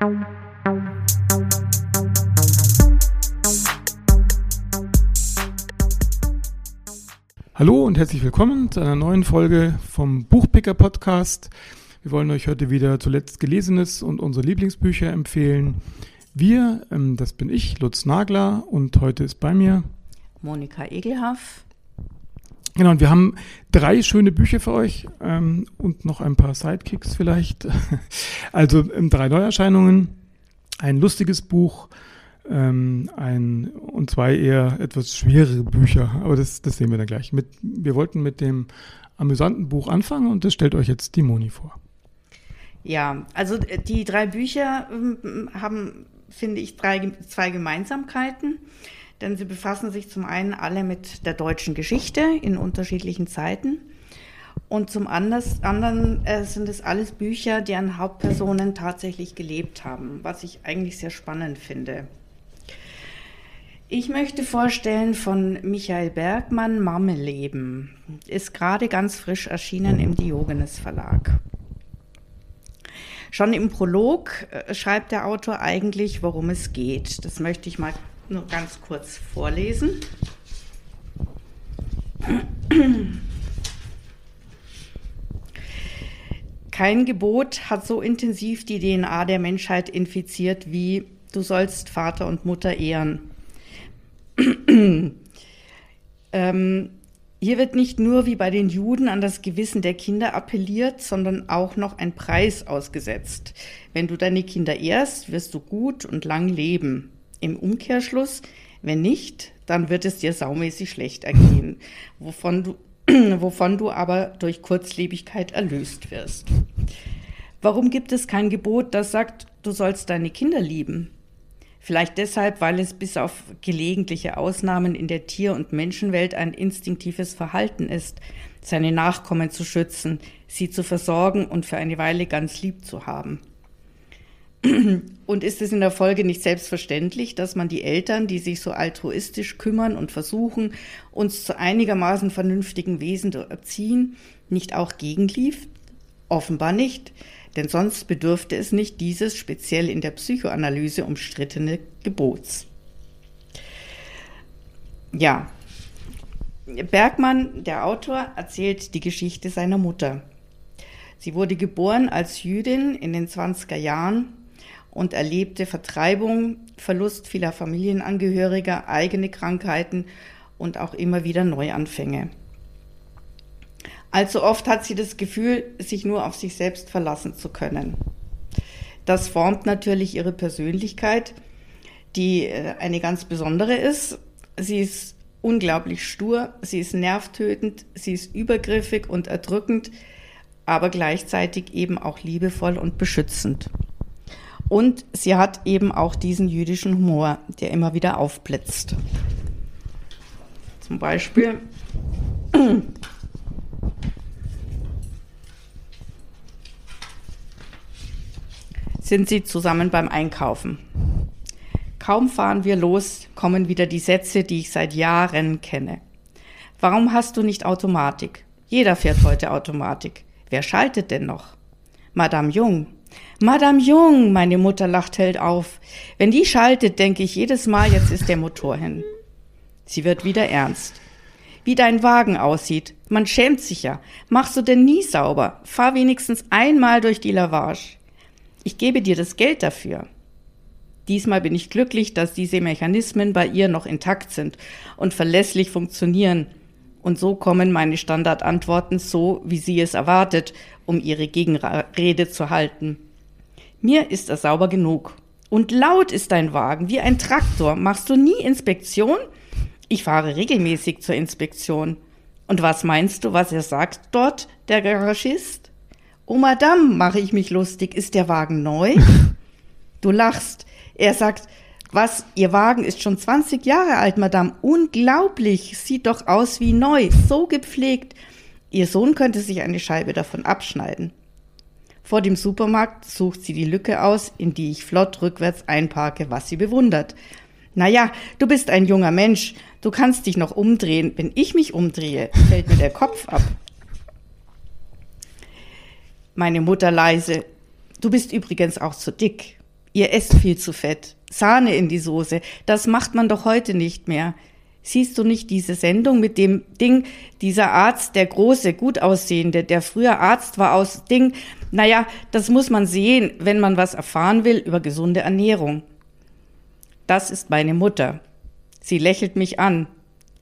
Hallo und herzlich willkommen zu einer neuen Folge vom Buchpicker Podcast. Wir wollen euch heute wieder zuletzt Gelesenes und unsere Lieblingsbücher empfehlen. Wir, ähm, das bin ich, Lutz Nagler, und heute ist bei mir Monika Egelhaff. Genau, und wir haben drei schöne Bücher für euch ähm, und noch ein paar Sidekicks vielleicht. Also ähm, drei Neuerscheinungen, ein lustiges Buch, ähm, ein und zwei eher etwas schwerere Bücher, aber das, das sehen wir dann gleich. Mit, wir wollten mit dem amüsanten Buch anfangen und das stellt euch jetzt die Moni vor. Ja, also äh, die drei Bücher ähm, haben, finde ich, drei, zwei Gemeinsamkeiten, denn sie befassen sich zum einen alle mit der deutschen Geschichte in unterschiedlichen Zeiten und zum anderen äh, sind es alles Bücher, deren Hauptpersonen tatsächlich gelebt haben, was ich eigentlich sehr spannend finde. Ich möchte vorstellen von Michael Bergmann Mammeleben. Ist gerade ganz frisch erschienen im Diogenes Verlag. Schon im Prolog äh, schreibt der Autor eigentlich, worum es geht. Das möchte ich mal nur ganz kurz vorlesen. Kein Gebot hat so intensiv die DNA der Menschheit infiziert wie du sollst Vater und Mutter ehren. ähm, hier wird nicht nur wie bei den Juden an das Gewissen der Kinder appelliert, sondern auch noch ein Preis ausgesetzt. Wenn du deine Kinder ehrst, wirst du gut und lang leben. Im Umkehrschluss, wenn nicht, dann wird es dir saumäßig schlecht ergehen, wovon du, wovon du aber durch Kurzlebigkeit erlöst wirst. Warum gibt es kein Gebot, das sagt, du sollst deine Kinder lieben? Vielleicht deshalb, weil es bis auf gelegentliche Ausnahmen in der Tier- und Menschenwelt ein instinktives Verhalten ist, seine Nachkommen zu schützen, sie zu versorgen und für eine Weile ganz lieb zu haben. Und ist es in der Folge nicht selbstverständlich, dass man die Eltern, die sich so altruistisch kümmern und versuchen, uns zu einigermaßen vernünftigen Wesen zu erziehen, nicht auch gegenlief? Offenbar nicht denn sonst bedürfte es nicht dieses speziell in der Psychoanalyse umstrittene Gebots. Ja, Bergmann, der Autor, erzählt die Geschichte seiner Mutter. Sie wurde geboren als Jüdin in den 20er Jahren und erlebte Vertreibung, Verlust vieler Familienangehöriger, eigene Krankheiten und auch immer wieder Neuanfänge. Allzu oft hat sie das Gefühl, sich nur auf sich selbst verlassen zu können. Das formt natürlich ihre Persönlichkeit, die äh, eine ganz besondere ist. Sie ist unglaublich stur, sie ist nervtötend, sie ist übergriffig und erdrückend, aber gleichzeitig eben auch liebevoll und beschützend. Und sie hat eben auch diesen jüdischen Humor, der immer wieder aufblitzt. Zum Beispiel sind sie zusammen beim Einkaufen. Kaum fahren wir los, kommen wieder die Sätze, die ich seit Jahren kenne. Warum hast du nicht Automatik? Jeder fährt heute Automatik. Wer schaltet denn noch? Madame Jung. Madame Jung, meine Mutter lacht hell auf. Wenn die schaltet, denke ich jedes Mal, jetzt ist der Motor hin. Sie wird wieder ernst. Wie dein Wagen aussieht. Man schämt sich ja. Machst du denn nie sauber? Fahr wenigstens einmal durch die Lavage. Ich gebe dir das Geld dafür. Diesmal bin ich glücklich, dass diese Mechanismen bei ihr noch intakt sind und verlässlich funktionieren. Und so kommen meine Standardantworten so, wie sie es erwartet, um ihre Gegenrede zu halten. Mir ist er sauber genug. Und laut ist dein Wagen, wie ein Traktor. Machst du nie Inspektion? Ich fahre regelmäßig zur Inspektion. Und was meinst du, was er sagt dort, der Garagist? Oh Madame, mache ich mich lustig, ist der Wagen neu? Du lachst. Er sagt, was, Ihr Wagen ist schon 20 Jahre alt, Madame. Unglaublich, sieht doch aus wie neu, so gepflegt. Ihr Sohn könnte sich eine Scheibe davon abschneiden. Vor dem Supermarkt sucht sie die Lücke aus, in die ich flott rückwärts einparke, was sie bewundert. Na ja, du bist ein junger Mensch, du kannst dich noch umdrehen. Wenn ich mich umdrehe, fällt mir der Kopf ab. Meine Mutter leise. Du bist übrigens auch zu dick. ihr esst viel zu fett. Sahne in die Soße. Das macht man doch heute nicht mehr. Siehst du nicht diese Sendung mit dem Ding, dieser Arzt, der große, gut aussehende, der früher Arzt war aus Ding? Naja, das muss man sehen, wenn man was erfahren will über gesunde Ernährung. Das ist meine Mutter. Sie lächelt mich an.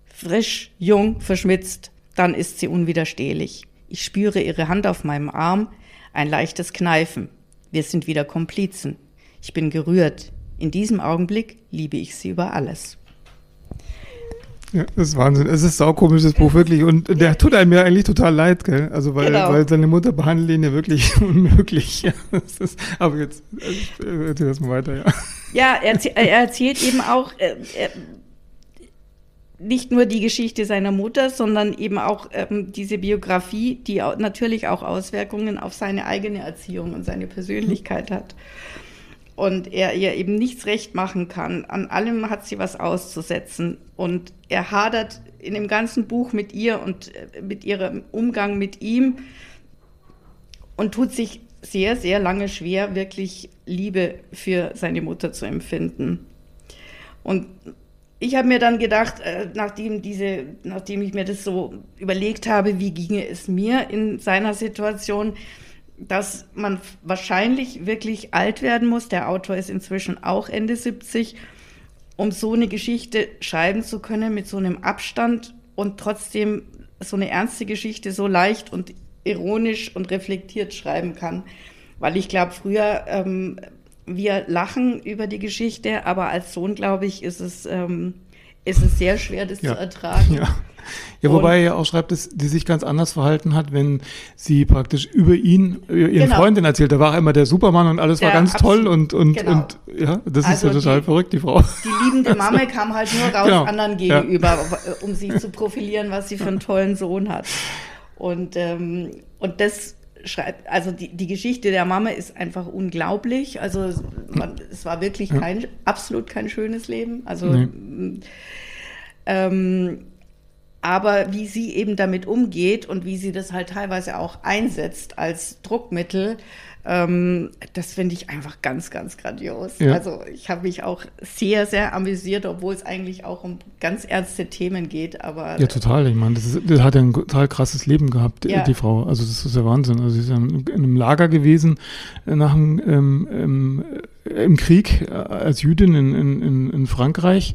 Frisch, jung, verschmitzt. Dann ist sie unwiderstehlich. Ich spüre ihre Hand auf meinem Arm, ein leichtes Kneifen. Wir sind wieder Komplizen. Ich bin gerührt. In diesem Augenblick liebe ich sie über alles. Ja, das ist Wahnsinn. Es ist ein saukomisches Buch, wirklich. Und der tut einem ja eigentlich total leid, gell? Also, weil, genau. weil seine Mutter behandelt ihn ja wirklich unmöglich. Ja, ist, aber jetzt erzähl das mal weiter, ja. Ja, er, er erzählt eben auch äh, äh, nicht nur die Geschichte seiner Mutter, sondern eben auch ähm, diese Biografie, die auch, natürlich auch Auswirkungen auf seine eigene Erziehung und seine Persönlichkeit hat und er ihr eben nichts recht machen kann. An allem hat sie was auszusetzen und er hadert in dem ganzen Buch mit ihr und äh, mit ihrem Umgang mit ihm und tut sich sehr, sehr lange schwer, wirklich Liebe für seine Mutter zu empfinden. Und ich habe mir dann gedacht, äh, nachdem, diese, nachdem ich mir das so überlegt habe, wie ginge es mir in seiner Situation, dass man wahrscheinlich wirklich alt werden muss. Der Autor ist inzwischen auch Ende 70, um so eine Geschichte schreiben zu können mit so einem Abstand und trotzdem so eine ernste Geschichte so leicht und ironisch und reflektiert schreiben kann. Weil ich glaube, früher, ähm, wir lachen über die Geschichte, aber als Sohn, glaube ich, ist es, ähm, ist es sehr schwer, das ja. zu ertragen. Ja. Ja, wobei er ja auch schreibt, dass die sich ganz anders verhalten hat, wenn sie praktisch über ihn, ihren genau. Freundin erzählt. Da war immer der Supermann und alles ja, war ganz absolut. toll und, und, genau. und ja, das also ist ja total die, verrückt, die Frau. Die liebende Mama kam halt nur raus genau. anderen gegenüber, ja. um sie zu profilieren, was sie für einen tollen Sohn hat. Und, ähm, und das schreibt, also die, die Geschichte der Mama ist einfach unglaublich. Also man, es war wirklich kein, absolut kein schönes Leben. Also nee. ähm, aber wie sie eben damit umgeht und wie sie das halt teilweise auch einsetzt als Druckmittel, ähm, das finde ich einfach ganz, ganz grandios. Ja. Also ich habe mich auch sehr, sehr amüsiert, obwohl es eigentlich auch um ganz ernste Themen geht. Aber ja, total. Ich meine, das, das, hat ja ein total krasses Leben gehabt, ja. die Frau. Also das ist ja Wahnsinn. Also sie ist ja in einem Lager gewesen äh, nach dem ähm, ähm, im Krieg äh, als Jüdin in, in, in Frankreich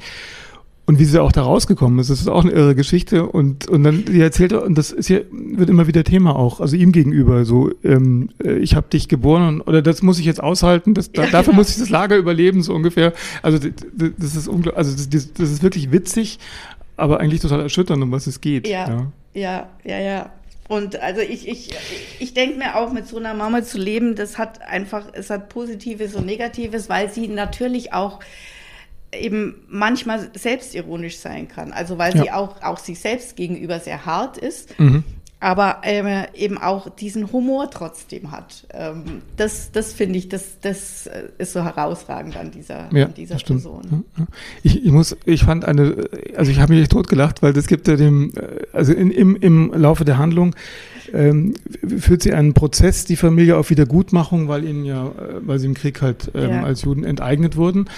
und wie sie auch da rausgekommen ist, das ist auch eine irre Geschichte. Und, und dann, die erzählt, und das ist ja, wird immer wieder Thema auch, also ihm gegenüber, so, ähm, äh, ich habe dich geboren und, oder das muss ich jetzt aushalten, das, da, ja, dafür genau. muss ich das Lager überleben, so ungefähr. Also das ist unglaublich, also das, das ist wirklich witzig, aber eigentlich total erschütternd, um was es geht. Ja, ja, ja, ja. ja. Und also ich, ich, ich denke mir auch, mit so einer Mama zu leben, das hat einfach, es hat Positives und Negatives, weil sie natürlich auch eben manchmal selbstironisch sein kann. Also weil ja. sie auch, auch sich selbst gegenüber sehr hart ist, mhm. aber äh, eben auch diesen Humor trotzdem hat. Ähm, das das finde ich, das, das äh, ist so herausragend an dieser, ja, an dieser Person. Ja, ich, ich muss, ich fand eine, also ich habe mich echt totgelacht, weil das gibt ja dem, äh, also in, im, im Laufe der Handlung ähm, führt sie einen Prozess, die Familie auf Wiedergutmachung, weil ihnen ja, äh, weil sie im Krieg halt ähm, als Juden enteignet wurden.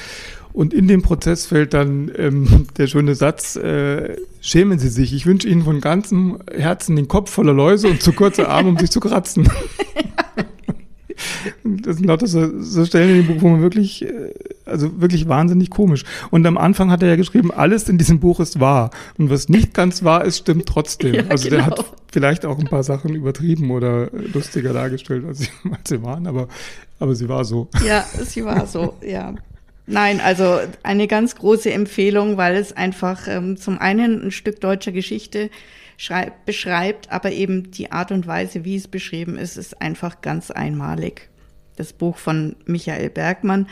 Und in dem Prozess fällt dann ähm, der schöne Satz, äh, schämen Sie sich, ich wünsche Ihnen von ganzem Herzen den Kopf voller Läuse und zu kurze Arme, um sich zu kratzen. das sind lauter so, so Stellen in dem Buch, wo man wirklich, äh, also wirklich wahnsinnig komisch. Und am Anfang hat er ja geschrieben, alles in diesem Buch ist wahr. Und was nicht ganz wahr ist, stimmt trotzdem. Ja, also genau. der hat vielleicht auch ein paar Sachen übertrieben oder lustiger dargestellt, als sie, als sie waren, aber, aber sie war so. Ja, sie war so, ja. Nein, also eine ganz große Empfehlung, weil es einfach ähm, zum einen ein Stück deutscher Geschichte beschreibt, aber eben die Art und Weise, wie es beschrieben ist, ist einfach ganz einmalig. Das Buch von Michael Bergmann,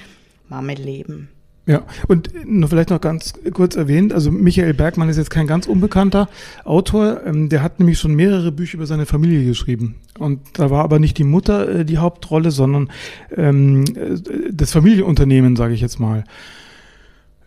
Marmeleben. Ja, und nur vielleicht noch ganz kurz erwähnt, also Michael Bergmann ist jetzt kein ganz unbekannter Autor, ähm, der hat nämlich schon mehrere Bücher über seine Familie geschrieben. Und da war aber nicht die Mutter äh, die Hauptrolle, sondern ähm, äh, das Familienunternehmen, sage ich jetzt mal.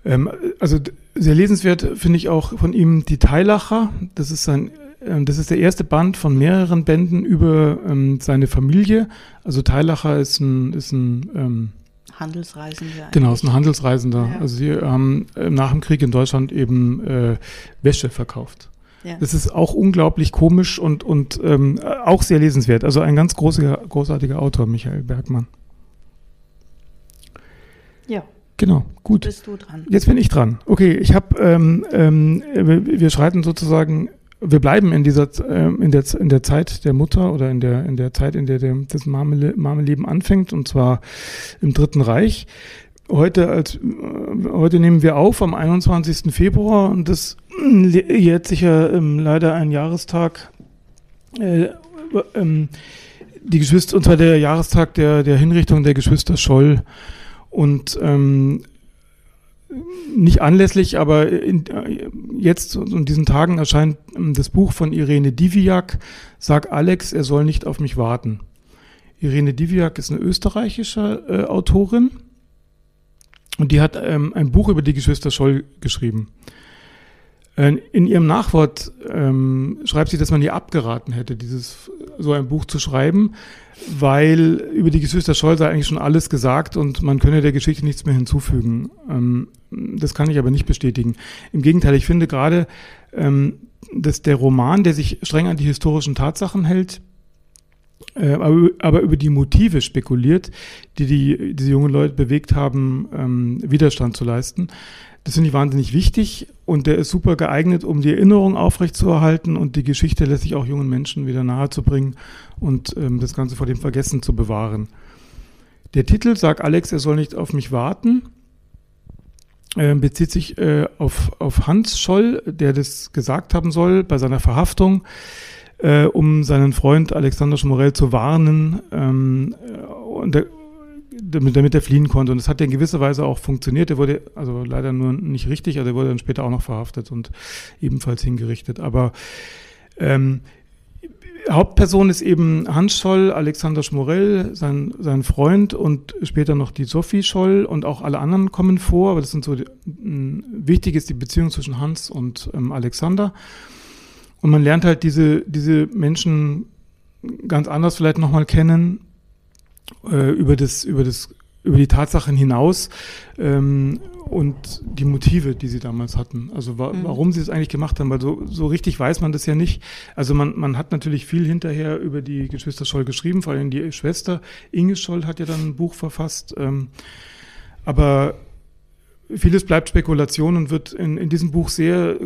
Ähm, also sehr lesenswert finde ich auch von ihm die Teilacher. Das ist sein das ist der erste Band von mehreren Bänden über seine Familie. Also Teilacher ist ein, ist ein Handelsreisender. Genau, ist ein Handelsreisender. Ja. Also sie haben äh, nach dem Krieg in Deutschland eben äh, Wäsche verkauft. Ja. Das ist auch unglaublich komisch und, und ähm, auch sehr lesenswert. Also ein ganz großer, großartiger Autor, Michael Bergmann. ja, Genau, gut. bist du dran. Jetzt bin ich dran. Okay, ich habe, ähm, ähm, wir schreiten sozusagen, wir bleiben in dieser, ähm, in der, in der Zeit der Mutter oder in der, in der Zeit, in der der das Marmele- Marmeleben anfängt, und zwar im Dritten Reich. Heute als, äh, heute nehmen wir auf am 21. Februar und das äh, jährt sich ja ähm, leider ein Jahrestag, äh, ähm, die Geschwister, und zwar der Jahrestag der, der Hinrichtung der Geschwister Scholl. Und ähm, nicht anlässlich, aber in, äh, jetzt und in diesen Tagen erscheint ähm, das Buch von Irene Diviak, Sag Alex, er soll nicht auf mich warten. Irene Diviak ist eine österreichische äh, Autorin und die hat ähm, ein Buch über die Geschwister Scholl geschrieben. Äh, In ihrem Nachwort ähm, schreibt sie, dass man ihr abgeraten hätte, dieses so ein Buch zu schreiben, weil über die Geschwister Scholl sei eigentlich schon alles gesagt und man könne der Geschichte nichts mehr hinzufügen. Ähm, das kann ich aber nicht bestätigen. Im Gegenteil, ich finde gerade, ähm, dass der Roman, der sich streng an die historischen Tatsachen hält, äh, aber, aber über die Motive spekuliert, die, die diese jungen Leute bewegt haben, ähm, Widerstand zu leisten. Das finde ich wahnsinnig wichtig und der ist super geeignet, um die Erinnerung aufrechtzuerhalten und die Geschichte letztlich auch jungen Menschen wieder nahezubringen und ähm, das Ganze vor dem Vergessen zu bewahren. Der Titel, Sag Alex, er soll nicht auf mich warten, äh, bezieht sich äh, auf, auf Hans Scholl, der das gesagt haben soll bei seiner Verhaftung, äh, um seinen Freund Alexander Schmorell zu warnen, ähm, äh, und der, damit, damit er fliehen konnte. Und das hat ja in gewisser Weise auch funktioniert. Er wurde also leider nur nicht richtig, also er wurde dann später auch noch verhaftet und ebenfalls hingerichtet. Aber ähm, Hauptperson ist eben Hans Scholl, Alexander Schmorell, sein, sein Freund und später noch die Sophie Scholl und auch alle anderen kommen vor. Aber das sind so, die, wichtig ist die Beziehung zwischen Hans und ähm, Alexander. Und man lernt halt diese, diese Menschen ganz anders vielleicht nochmal kennen, äh, über das, über das, über die Tatsachen hinaus ähm, und die Motive, die sie damals hatten. Also wa Mhm. warum sie es eigentlich gemacht haben, weil so, so richtig weiß man das ja nicht. Also man, man hat natürlich viel hinterher über die Geschwister Scholl geschrieben, vor allem die Schwester Inge Scholl hat ja dann ein Buch verfasst. Ähm, aber vieles bleibt Spekulation und wird in, in diesem Buch sehr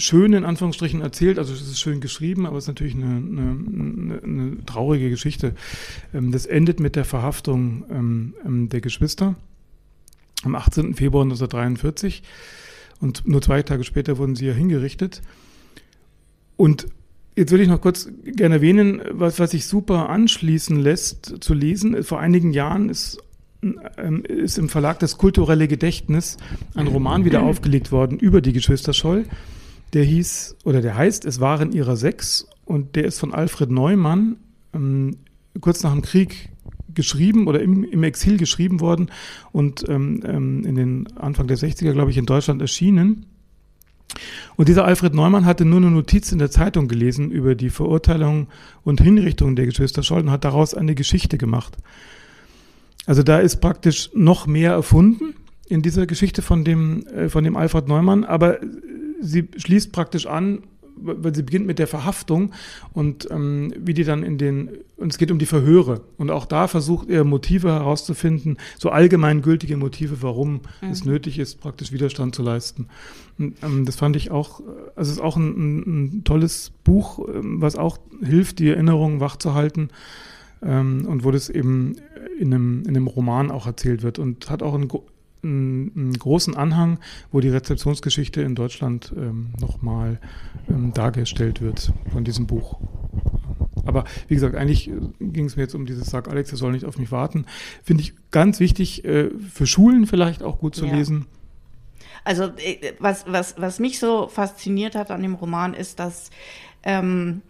schön in Anführungsstrichen erzählt. Also es ist schön geschrieben, aber es ist natürlich eine, eine, eine traurige Geschichte. Ähm, Das endet mit der Verhaftung ähm, ähm, der Geschwister am 18. Februar 1943 und nur zwei Tage später wurden sie ja hingerichtet. Und jetzt würde ich noch kurz gerne erwähnen, was, was sich super anschließen lässt zu lesen. Vor einigen Jahren ist ist im Verlag Das kulturelle Gedächtnis ein Roman wieder aufgelegt worden über die Geschwister Scholl. Der hieß, oder der heißt, es waren ihrer sechs und der ist von Alfred Neumann ähm, kurz nach dem Krieg geschrieben oder im, im Exil geschrieben worden und ähm, ähm, in den Anfang der 60er, glaube ich, in Deutschland erschienen. Und dieser Alfred Neumann hatte nur eine Notiz in der Zeitung gelesen über die Verurteilung und Hinrichtung der Geschwister Scholl und hat daraus eine Geschichte gemacht. Also da ist praktisch noch mehr erfunden in dieser Geschichte von dem, äh, von dem Alfred Neumann, aber sie schließt praktisch an, weil sie beginnt mit der Verhaftung und ähm, wie die dann in den, und es geht um die Verhöre. Und auch da versucht er Motive herauszufinden, so allgemeingültige Motive, warum Mhm. es nötig ist, praktisch Widerstand zu leisten. Und, ähm, das fand ich auch, also es ist auch ein, ein, tolles Buch, ähm, was auch hilft, die Erinnerungen wachzuhalten ähm, und wo das eben in einem, in einem Roman auch erzählt wird und hat auch einen, einen, einen großen Anhang, wo die Rezeptionsgeschichte in Deutschland ähm, nochmal ähm, dargestellt wird von diesem Buch. Aber wie gesagt, eigentlich ging es mir jetzt um dieses Sag Alex, er soll nicht auf mich warten. Finde ich ganz wichtig, äh, für Schulen vielleicht auch gut zu Ja. lesen. Also äh, was, was, was mich so fasziniert hat an dem Roman ist, dass ähm,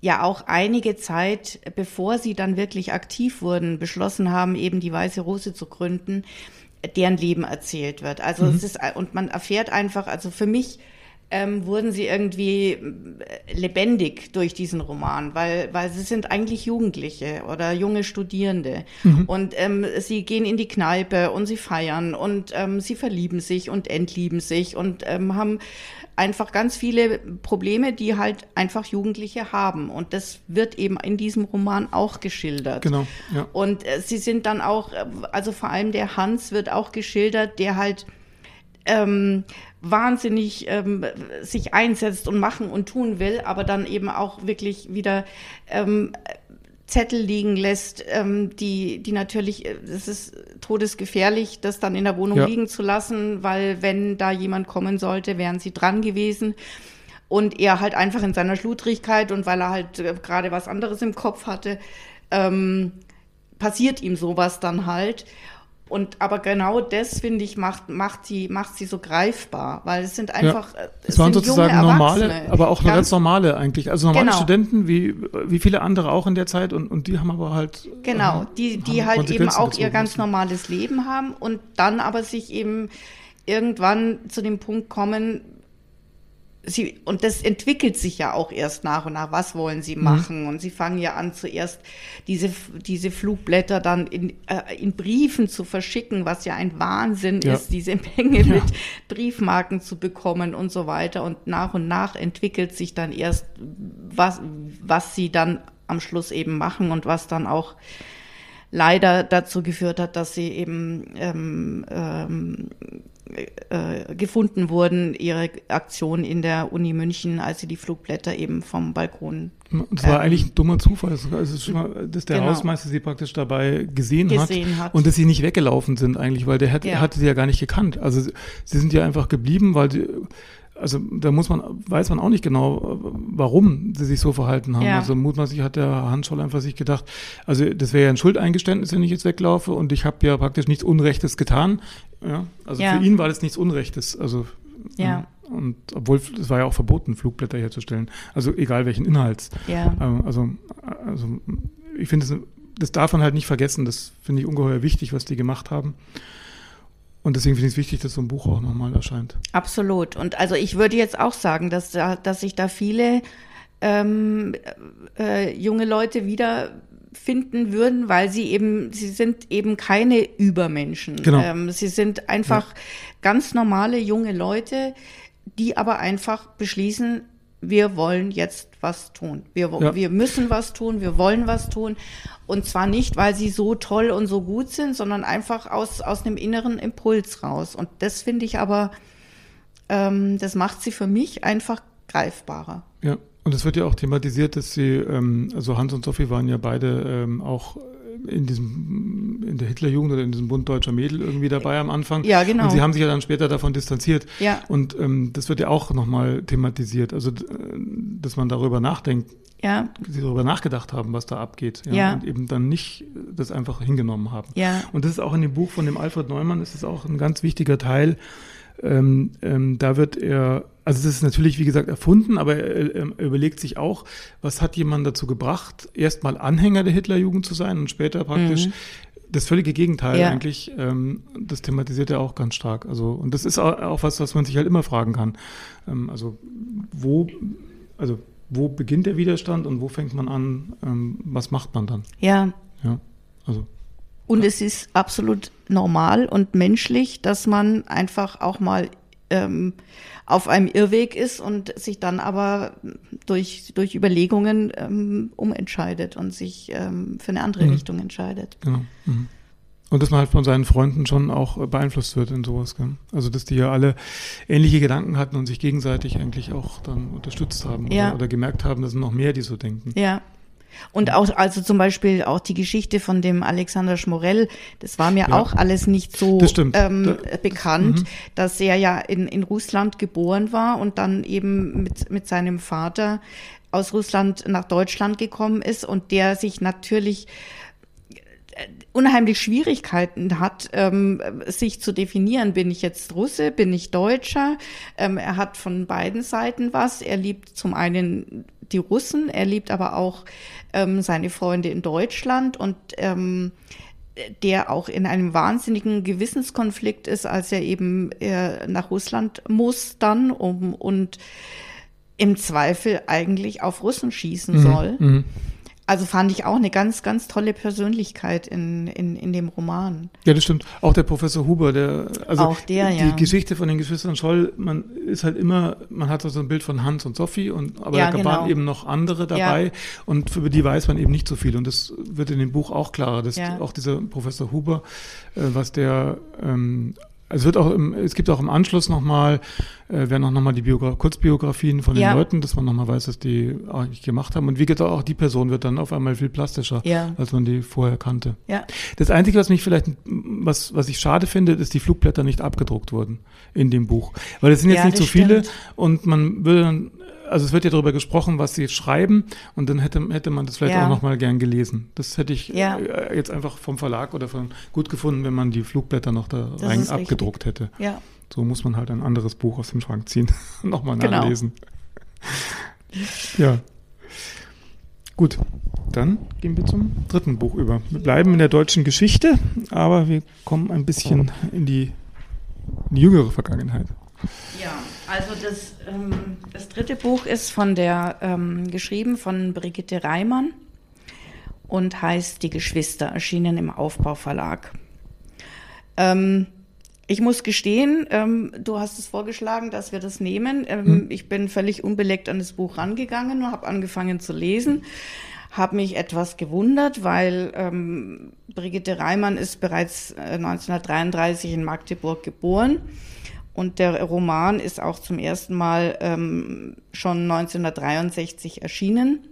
ja auch einige Zeit, bevor sie dann wirklich aktiv wurden, beschlossen haben, eben die Weiße Rose zu gründen, deren Leben erzählt wird. Also Mhm. es ist, und man erfährt einfach, also für mich ähm, wurden sie irgendwie äh, lebendig durch diesen Roman, weil, weil sie sind eigentlich Jugendliche oder junge Studierende. Mhm. Und ähm, sie gehen in die Kneipe und sie feiern und ähm, sie verlieben sich und entlieben sich und ähm, haben einfach ganz viele Probleme, die halt einfach Jugendliche haben. Und das wird eben in diesem Roman auch geschildert. Genau. Ja. Und äh, sie sind dann auch, äh, also vor allem der Hans wird auch geschildert, der halt ähm, wahnsinnig ähm, sich einsetzt und machen und tun will, aber dann eben auch wirklich wieder ähm, Zettel liegen lässt, ähm, die, die natürlich, äh, es ist todesgefährlich, das dann in der Wohnung ja. liegen zu lassen, weil wenn da jemand kommen sollte, wären sie dran gewesen. Und er halt einfach in seiner Schludrigkeit und weil er halt äh, gerade was anderes im Kopf hatte, ähm, passiert ihm sowas dann halt. Und aber genau das finde ich macht macht sie macht sie so greifbar, weil es sind einfach ja, es, es waren sozusagen normale, aber auch ganz, ganz normale eigentlich, also normale genau. Studenten wie wie viele andere auch in der Zeit und und die haben aber halt genau die die halt eben auch ihr ganz müssen. normales Leben haben und dann aber sich eben irgendwann zu dem Punkt kommen, sie, und das entwickelt sich ja auch erst nach und nach, was wollen sie mhm. machen? Mhm. Und sie fangen ja an, zuerst diese, diese Flugblätter dann in, äh, in Briefen zu verschicken, was ja ein Wahnsinn ja. ist, diese Menge ja. mit Briefmarken zu bekommen und so weiter. Und nach und nach entwickelt sich dann erst, was, was sie dann am Schluss eben machen und was dann auch leider dazu geführt hat, dass sie eben ähm, ähm, äh, gefunden wurden, ihre Aktion in der Uni München, als sie die Flugblätter eben vom Balkon. Das war ähm, eigentlich ein dummer Zufall, also mal, dass der genau. Hausmeister sie praktisch dabei gesehen, gesehen hat, hat, und dass sie nicht weggelaufen sind eigentlich, weil der hätte, ja. hatte sie ja gar nicht gekannt. Also sie sind ja einfach geblieben, weil sie also da muss man, weiß man auch nicht genau, warum sie sich so verhalten haben. Ja. Also mutmaßlich hat der Hans Scholl einfach sich gedacht, also das wäre ja ein Schuldeingeständnis, wenn ich jetzt weglaufe und ich habe ja praktisch nichts Unrechtes getan. Ja, also ja. für ihn war das nichts Unrechtes. Also ja. Und obwohl es war ja auch verboten, Flugblätter herzustellen. Also egal welchen Inhalts. Ja. Ähm, also, also ich finde, das, das darf man halt nicht vergessen. Das finde ich ungeheuer wichtig, was die gemacht haben. Und deswegen finde ich es wichtig, dass so ein Buch auch nochmal erscheint. Absolut. Und also ich würde jetzt auch sagen, dass, da, dass sich da viele ähm, äh, junge Leute wieder finden würden, weil sie eben, sie sind eben keine Übermenschen. Genau. Ähm, sie sind einfach ja. ganz normale junge Leute, die aber einfach beschließen, wir wollen jetzt was tun. Wir, ja. wir müssen was tun, wir wollen was tun. Und zwar nicht, weil sie so toll und so gut sind, sondern einfach aus, aus einem inneren Impuls raus. Und das finde ich aber, ähm, das macht sie für mich einfach greifbarer. Ja, und es wird ja auch thematisiert, dass sie, ähm, also Hans und Sophie waren ja beide ähm, auch in diesem, in der Hitlerjugend oder in diesem Bund deutscher Mädel irgendwie dabei am Anfang. Ja, genau. Und sie haben sich ja dann später davon distanziert. Ja. Und ähm, das wird ja auch nochmal thematisiert. Also, dass man darüber nachdenkt, ja. sie darüber nachgedacht haben, was da abgeht. Ja, ja. Und eben dann nicht das einfach hingenommen haben. Ja. Und das ist auch in dem Buch von dem Alfred Neumann, ist es auch ein ganz wichtiger Teil. Ähm, ähm, da wird er also es ist natürlich, wie gesagt, erfunden, aber er, er, überlegt sich auch, was hat jemand dazu gebracht, erstmal Anhänger der Hitlerjugend zu sein und später praktisch mhm. das völlige Gegenteil ja. eigentlich. Ähm, das thematisiert er auch ganz stark. Also und das ist auch, auch was, was man sich halt immer fragen kann. Ähm, also wo, also wo beginnt der Widerstand und wo fängt man an? Ähm, was macht man dann? Ja. Ja. Also. Und es ist absolut normal und menschlich, dass man einfach auch mal ähm, auf einem Irrweg ist und sich dann aber durch, durch Überlegungen ähm, umentscheidet und sich ähm, für eine andere mhm. Richtung entscheidet. Genau. Mhm. Und dass man halt von seinen Freunden schon auch beeinflusst wird in sowas. Gell? Also dass die ja alle ähnliche Gedanken hatten und sich gegenseitig eigentlich auch dann unterstützt haben ja. oder, oder gemerkt haben, dass noch mehr, die so denken. Ja, und auch, also zum Beispiel auch die Geschichte von dem Alexander Schmorell, das war mir ja, auch alles nicht so ähm, da, bekannt, mhm. dass er ja in, in Russland geboren war und dann eben mit, mit seinem Vater aus Russland nach Deutschland gekommen ist und der sich natürlich äh, unheimlich Schwierigkeiten hat, ähm, sich zu definieren. Bin ich jetzt Russe? Bin ich Deutscher? Ähm, er hat von beiden Seiten was. Er liebt zum einen die Russen, er liebt aber auch ähm, seine Freunde in Deutschland und ähm, der auch in einem wahnsinnigen Gewissenskonflikt ist, als er eben äh, nach Russland muss dann um und im Zweifel eigentlich auf Russen schießen mhm. soll. Mhm. Also fand ich auch eine ganz, ganz tolle Persönlichkeit in, in, in dem Roman. Ja, das stimmt. Auch der Professor Huber, der, also auch der, die ja. Geschichte von den Geschwistern Scholl, man ist halt immer, man hat so ein Bild von Hans und Sophie und, aber ja, da genau. waren eben noch andere dabei ja. und über die weiß man eben nicht so viel und das wird in dem Buch auch klarer, dass auch dieser Professor Huber, äh, was der ähm, es wird auch im, es gibt auch im Anschluss nochmal, äh, werden auch nochmal die Biogra Kurzbiografien von den ja. Leuten, dass man nochmal weiß, was die eigentlich gemacht haben. Und wie gesagt, auch die Person wird dann auf einmal viel plastischer, ja. als man die vorher kannte. Ja. Das Einzige, was mich vielleicht, was, was ich schade finde, ist, die Flugblätter nicht abgedruckt wurden in dem Buch. Weil es sind jetzt nicht so viele stimmt. und man würde dann also es wird ja darüber gesprochen, was sie schreiben und dann hätte, hätte man das vielleicht ja. auch nochmal gern gelesen. Das hätte ich ja. Äh, jetzt einfach vom Verlag oder von gut gefunden, wenn man die Flugblätter noch da das rein abgedruckt hätte. Ja. So muss man halt ein anderes Buch aus dem Schrank ziehen und nochmal genau. nachlesen. ja. Gut, dann gehen wir zum dritten Buch über. Wir bleiben in der deutschen Geschichte, aber wir kommen ein bisschen in die, in die jüngere Vergangenheit. Ja, also das, ähm, das dritte Buch ist von der ähm, geschrieben von Brigitte Reimann und heißt Die Geschwister, erschienen im Aufbauverlag. Ähm, ich muss gestehen, ähm, du hast es vorgeschlagen, dass wir das nehmen. Hm. Ich bin völlig unbeleckt an das Buch rangegangen und habe angefangen zu lesen. Habe mich etwas gewundert, weil ähm, Brigitte Reimann ist bereits 1933 äh, in Magdeburg geboren und der Roman ist auch zum ersten Mal ähm, schon 1963 erschienen,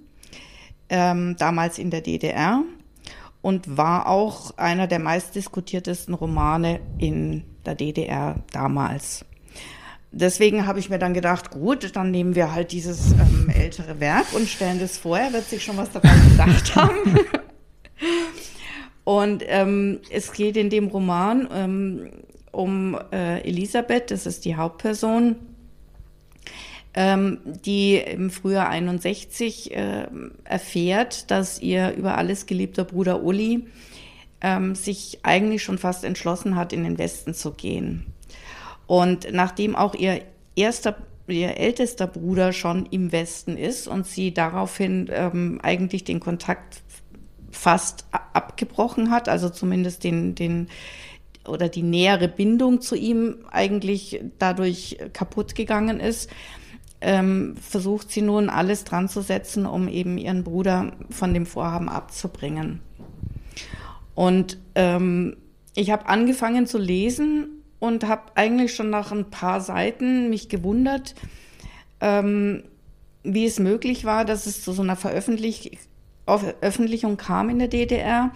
ähm, damals in der DDR und war auch einer der meistdiskutiertesten Romane in der DDR damals. Deswegen habe ich mir dann gedacht, gut, dann nehmen wir halt dieses ähm, ältere Werk und stellen das vor. Er wird sich schon was dabei gedacht haben. und ähm, es geht in dem Roman ähm, um äh, Elisabeth, das ist die Hauptperson, ähm, die im Frühjahr 61 äh, erfährt, dass ihr über alles geliebter Bruder Uli ähm, sich eigentlich schon fast entschlossen hat, in den Westen zu gehen. Und nachdem auch ihr erster ihr ältester Bruder schon im Westen ist und sie daraufhin ähm, eigentlich den Kontakt fast abgebrochen hat, also zumindest den, den, oder die nähere Bindung zu ihm eigentlich dadurch kaputt gegangen ist, ähm, versucht sie nun alles dran zu setzen, um eben ihren Bruder von dem Vorhaben abzubringen. Und ähm, ich habe angefangen zu lesen und habe eigentlich schon nach ein paar Seiten mich gewundert, ähm, wie es möglich war, dass es zu so einer Veröffentlich Veröffentlichung kam in der DDR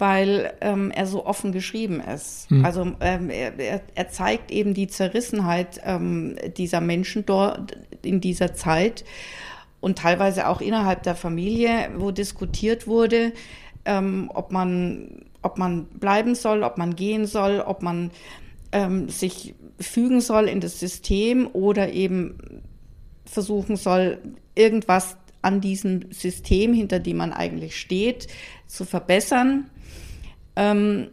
weil ähm, er so offen geschrieben ist. Mhm. Also ähm, er, er, zeigt eben die Zerrissenheit ähm, dieser Menschen dort in dieser Zeit und teilweise auch innerhalb der Familie, wo diskutiert wurde, ähm, ob man ob man bleiben soll, ob man gehen soll, ob man ähm, sich fügen soll in das System oder eben versuchen soll, irgendwas an diesem System, hinter dem man eigentlich steht, zu verbessern. Ähm,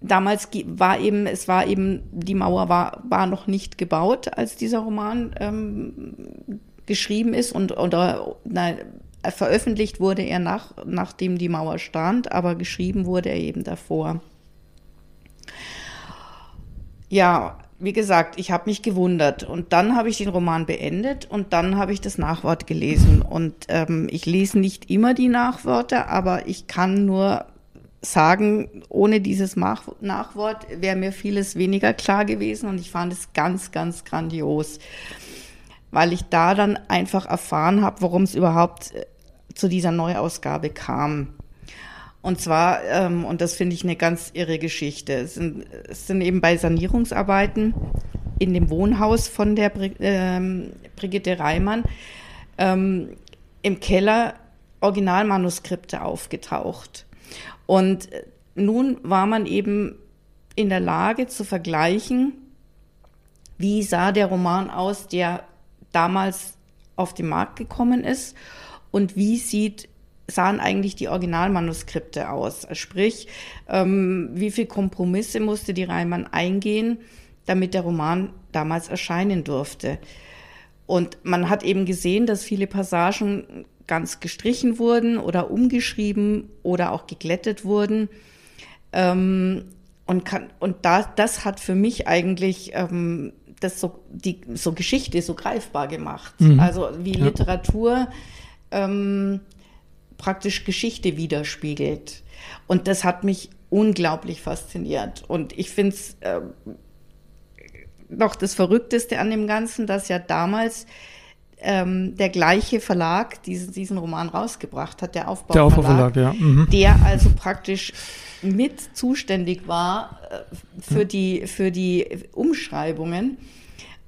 damals war eben, es war eben, die Mauer war, war noch nicht gebaut, als dieser Roman ähm, geschrieben ist und oder na, veröffentlicht wurde er nach, nachdem die Mauer stand, aber geschrieben wurde er eben davor. Ja, wie gesagt, ich habe mich gewundert und dann habe ich den Roman beendet und dann habe ich das Nachwort gelesen und ähm, ich lese nicht immer die Nachworte, aber ich kann nur sagen, ohne dieses Nachwort wäre mir vieles weniger klar gewesen und ich fand es ganz, ganz grandios, weil ich da dann einfach erfahren habe, warum es überhaupt äh, zu dieser Neuausgabe kam. Und zwar, ähm, und das finde ich eine ganz irre Geschichte, es sind, es sind eben bei Sanierungsarbeiten in dem Wohnhaus von der Bri ähm, Brigitte Reimann ähm, im Keller Originalmanuskripte aufgetaucht. Und nun war man eben in der Lage zu vergleichen, wie sah der Roman aus, der damals auf den Markt gekommen ist und wie sieht sahen eigentlich die Originalmanuskripte aus? Sprich, ähm, wie viel Kompromisse musste die Reimann eingehen, damit der Roman damals erscheinen durfte? Und man hat eben gesehen, dass viele Passagen ganz gestrichen wurden oder umgeschrieben oder auch geglättet wurden. Ähm, und kann, und da, das hat für mich eigentlich ähm, das so, die, so Geschichte so greifbar gemacht. Mhm. Also wie ja. Literatur ähm, praktisch Geschichte widerspiegelt. Und das hat mich unglaublich fasziniert. Und ich finde es äh, noch das Verrückteste an dem Ganzen, dass ja damals ähm, der gleiche Verlag diesen, diesen Roman rausgebracht hat, der Aufbauverlag, der, Aufbauverlag, ja. Mhm. der also praktisch mit zuständig war äh, für, mhm. die, für die Umschreibungen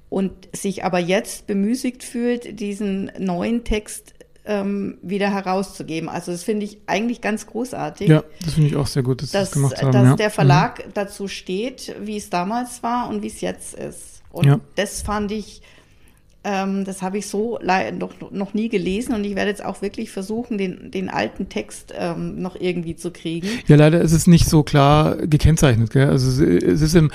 und sich aber jetzt bemüßigt fühlt, diesen neuen Text ähm, wieder herauszugeben. Also das finde ich eigentlich ganz großartig. Ja, das finde ich auch sehr gut, dass, dass, gemacht haben, dass ja. der Verlag mhm. dazu steht, wie es damals war und wie es jetzt ist. Und ja. das fand ich ähm, das habe ich so noch, noch nie gelesen und ich werde jetzt auch wirklich versuchen, den, den alten Text ähm, noch irgendwie zu kriegen. Ja, leider ist es nicht so klar gekennzeichnet. Gell? Also es ist im,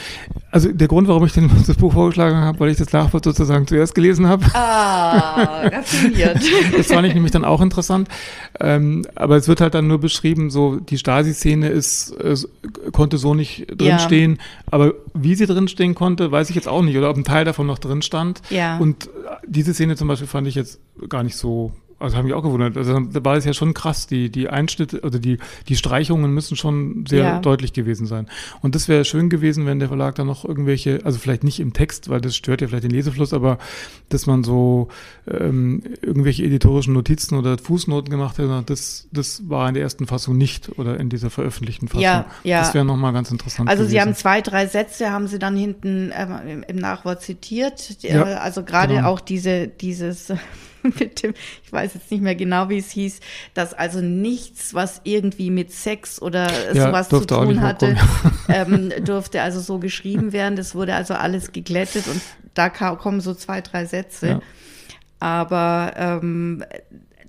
also der Grund, warum ich den, das Buch vorgeschlagen habe, weil ich das Nachwort sozusagen zuerst gelesen habe. Ah, raffiniert. das fand ich nämlich dann auch interessant. Ähm, aber es wird halt dann nur beschrieben, so die Stasi-Szene ist, konnte so nicht drinstehen. Ja. Aber wie sie drinstehen konnte, weiß ich jetzt auch nicht. Oder ob ein Teil davon noch drin stand. Ja. Und diese Szene zum Beispiel fand ich jetzt gar nicht so also habe ich auch gewundert. Also da war es ja schon krass. Die, die Einschnitte, also die, die Streichungen müssen schon sehr ja. deutlich gewesen sein. Und das wäre schön gewesen, wenn der Verlag da noch irgendwelche, also vielleicht nicht im Text, weil das stört ja vielleicht den Lesefluss, aber dass man so ähm, irgendwelche editorischen Notizen oder Fußnoten gemacht hätte, das, das war in der ersten Fassung nicht oder in dieser veröffentlichten Fassung. Ja, ja. Das wäre nochmal ganz interessant. Also gewesen. Sie haben zwei, drei Sätze, haben Sie dann hinten äh, im, im Nachwort zitiert. Ja, also gerade genau. auch diese, dieses mit dem, ich weiß jetzt nicht mehr genau, wie es hieß, dass also nichts, was irgendwie mit Sex oder ja, sowas zu tun hatte, ähm, durfte also so geschrieben werden. Das wurde also alles geglättet und da kommen so zwei, drei Sätze. Ja. Aber ähm,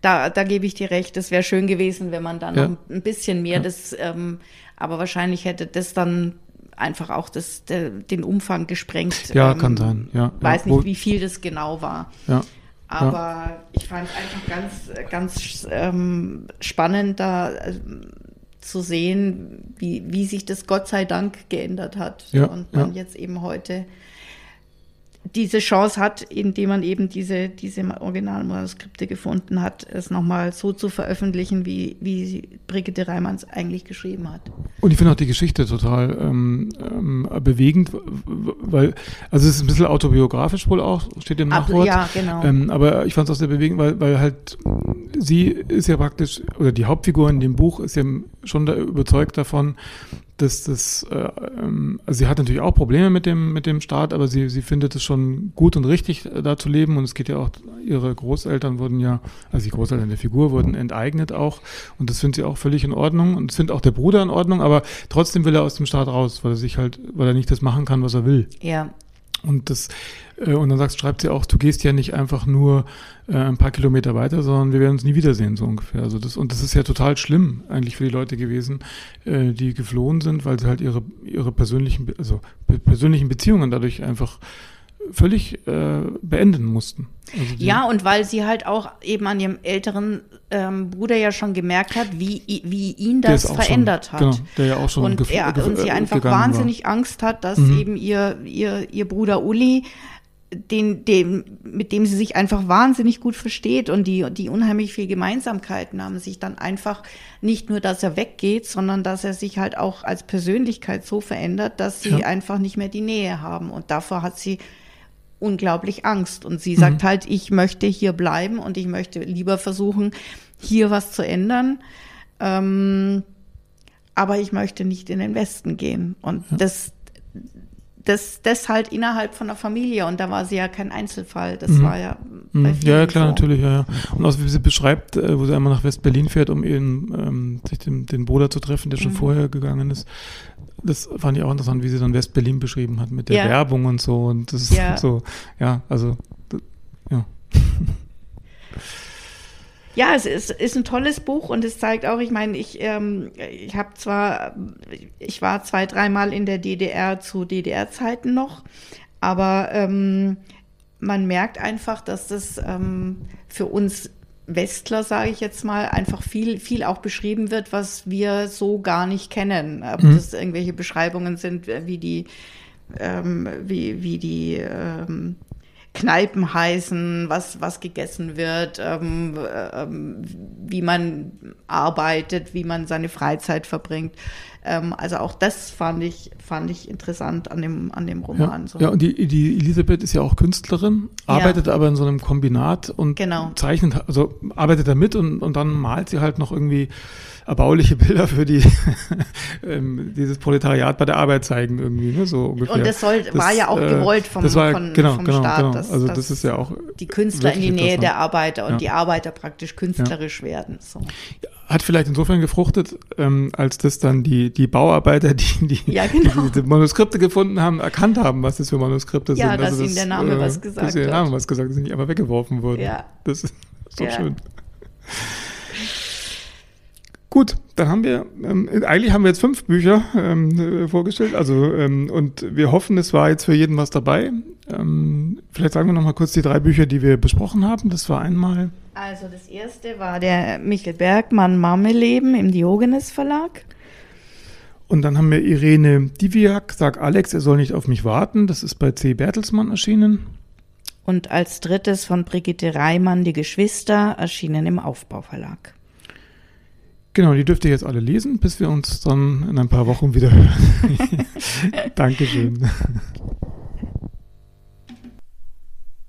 da, da gebe ich dir recht, es wäre schön gewesen, wenn man da noch ja. ein bisschen mehr das, ähm, aber wahrscheinlich hätte das dann einfach auch das, de, den Umfang gesprengt. Ja, ähm, kann sein. Ja, weiß nicht, wie viel das genau war. Ja. Aber ja. ich fand es einfach ganz, ganz ähm, spannend, da äh, zu sehen, wie, wie sich das Gott sei Dank geändert hat. Ja, und man ja. jetzt eben heute diese Chance hat, indem man eben diese, diese Originalmanuskripte gefunden hat, es nochmal so zu veröffentlichen, wie, wie Brigitte Reimanns eigentlich geschrieben hat. Und ich finde auch die Geschichte total ähm, ähm, bewegend, weil, also es ist ein bisschen autobiografisch wohl auch, steht im Nachwort. Ja, genau. Ähm, aber ich fand es auch sehr bewegend, weil, weil halt sie ist ja praktisch, oder die Hauptfigur in dem Buch ist ja schon da überzeugt davon, dass das, äh, ähm, also sie hat natürlich auch Probleme mit dem, mit dem Staat, aber sie, sie findet es schon gut und richtig, äh, da zu leben. Und es geht ja auch, ihre Großeltern wurden ja, also die Großeltern der Figur wurden enteignet auch. Und das findet sie auch völlig in Ordnung. Und das findet auch der Bruder in Ordnung, aber trotzdem will er aus dem Staat raus, weil er sich halt, weil er nicht das machen kann, was er will. Ja. Und das, äh, und dann sagst, schreibt sie auch, du gehst ja nicht einfach nur äh, ein paar Kilometer weiter, sondern wir werden uns nie wiedersehen, so ungefähr. Also das, und das ist ja total schlimm eigentlich für die Leute gewesen, äh, die geflohen sind, weil sie halt ihre, ihre persönlichen, also persönlichen Beziehungen dadurch einfach völlig äh, beenden mussten. Also ja, und weil sie halt auch eben an ihrem älteren ähm, Bruder ja schon gemerkt hat, wie, wie ihn das verändert schon, hat. Genau, der ja auch schon und, er, und sie einfach wahnsinnig war. Angst hat, dass mhm. eben ihr, ihr, ihr Bruder Uli den, den, mit dem sie sich einfach wahnsinnig gut versteht und die, die unheimlich viel Gemeinsamkeiten haben, sich dann einfach nicht nur, dass er weggeht, sondern dass er sich halt auch als Persönlichkeit so verändert, dass sie ja. einfach nicht mehr die Nähe haben. Und davor hat sie unglaublich Angst. Und sie sagt mhm. halt, ich möchte hier bleiben und ich möchte lieber versuchen, hier was zu ändern. Ähm, aber ich möchte nicht in den Westen gehen. Und ja. das, das, das halt innerhalb von der Familie und da war sie ja kein Einzelfall. Das mhm. war ja bei mhm. Ja, klar, so. natürlich, ja, ja. Und auch wie sie beschreibt, äh, wo sie einmal nach West-Berlin fährt, um ihren, ähm, sich den, den Bruder zu treffen, der schon mhm. vorher gegangen ist. Das fand ich auch interessant, wie sie dann West-Berlin beschrieben hat mit der ja. Werbung und so. Und das ist ja. so, ja, also, ja. Ja, es ist, ist ein tolles Buch und es zeigt auch, ich meine, ich, ähm, ich habe zwar, ich war zwei, dreimal in der DDR zu DDR-Zeiten noch, aber ähm, man merkt einfach, dass das ähm, für uns Westler, sage ich jetzt mal, einfach viel, viel auch beschrieben wird, was wir so gar nicht kennen. Ob mhm. das irgendwelche Beschreibungen sind, wie die, ähm, wie, wie die ähm, Kneipen heißen, was, was gegessen wird, ähm, ähm, wie man arbeitet, wie man seine Freizeit verbringt. Ähm, also auch das fand ich, fand ich interessant an dem, an dem Roman. Ja, so. ja und die, die Elisabeth ist ja auch Künstlerin, arbeitet ja. aber in so einem Kombinat und genau. zeichnet, also arbeitet da mit und, und dann malt sie halt noch irgendwie erbauliche Bilder für die ähm, dieses Proletariat bei der Arbeit zeigen irgendwie, ne? so ungefähr. Und das soll, das, war ja auch äh, gewollt vom, das war, von, genau, vom genau, Staat. Genau. Dass, also das ist ja auch die Künstler in die Nähe der Arbeiter und ja. die Arbeiter praktisch künstlerisch ja. werden. So. Hat vielleicht insofern gefruchtet, ähm, als dass dann die, die Bauarbeiter, die die, ja, genau. die, die Manuskripte gefunden haben, erkannt haben, was das für Manuskripte ja, sind. Ja, also dass ihnen der Name äh, was gesagt dass hat. Dass der Name was gesagt hat, dass sie nicht einfach weggeworfen wurden. Ja. Das ist so schön. Gut, dann haben wir, ähm, eigentlich haben wir jetzt fünf Bücher ähm, äh, vorgestellt, also ähm, und wir hoffen, es war jetzt für jeden was dabei. Ähm, vielleicht sagen wir noch mal kurz die drei Bücher, die wir besprochen haben. Das war einmal. Also das erste war der Michael Bergmann Marmeleben im Diogenes Verlag. Und dann haben wir Irene Diviak, Sag Alex, er soll nicht auf mich warten. Das ist bei C. Bertelsmann erschienen. Und als drittes von Brigitte Reimann, Die Geschwister, erschienen im Aufbauverlag. Genau, die dürft ihr jetzt alle lesen, bis wir uns dann in ein paar Wochen wieder hören. Dankeschön.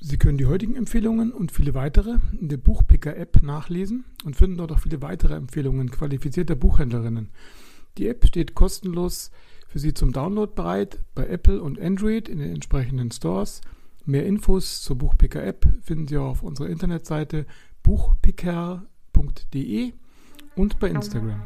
Sie können die heutigen Empfehlungen und viele weitere in der Buchpicker-App nachlesen und finden dort auch viele weitere Empfehlungen qualifizierter Buchhändlerinnen. Die App steht kostenlos für Sie zum Download bereit bei Apple und Android in den entsprechenden Stores. Mehr Infos zur Buchpicker-App finden Sie auch auf unserer Internetseite buchpicker.de und bei Instagram.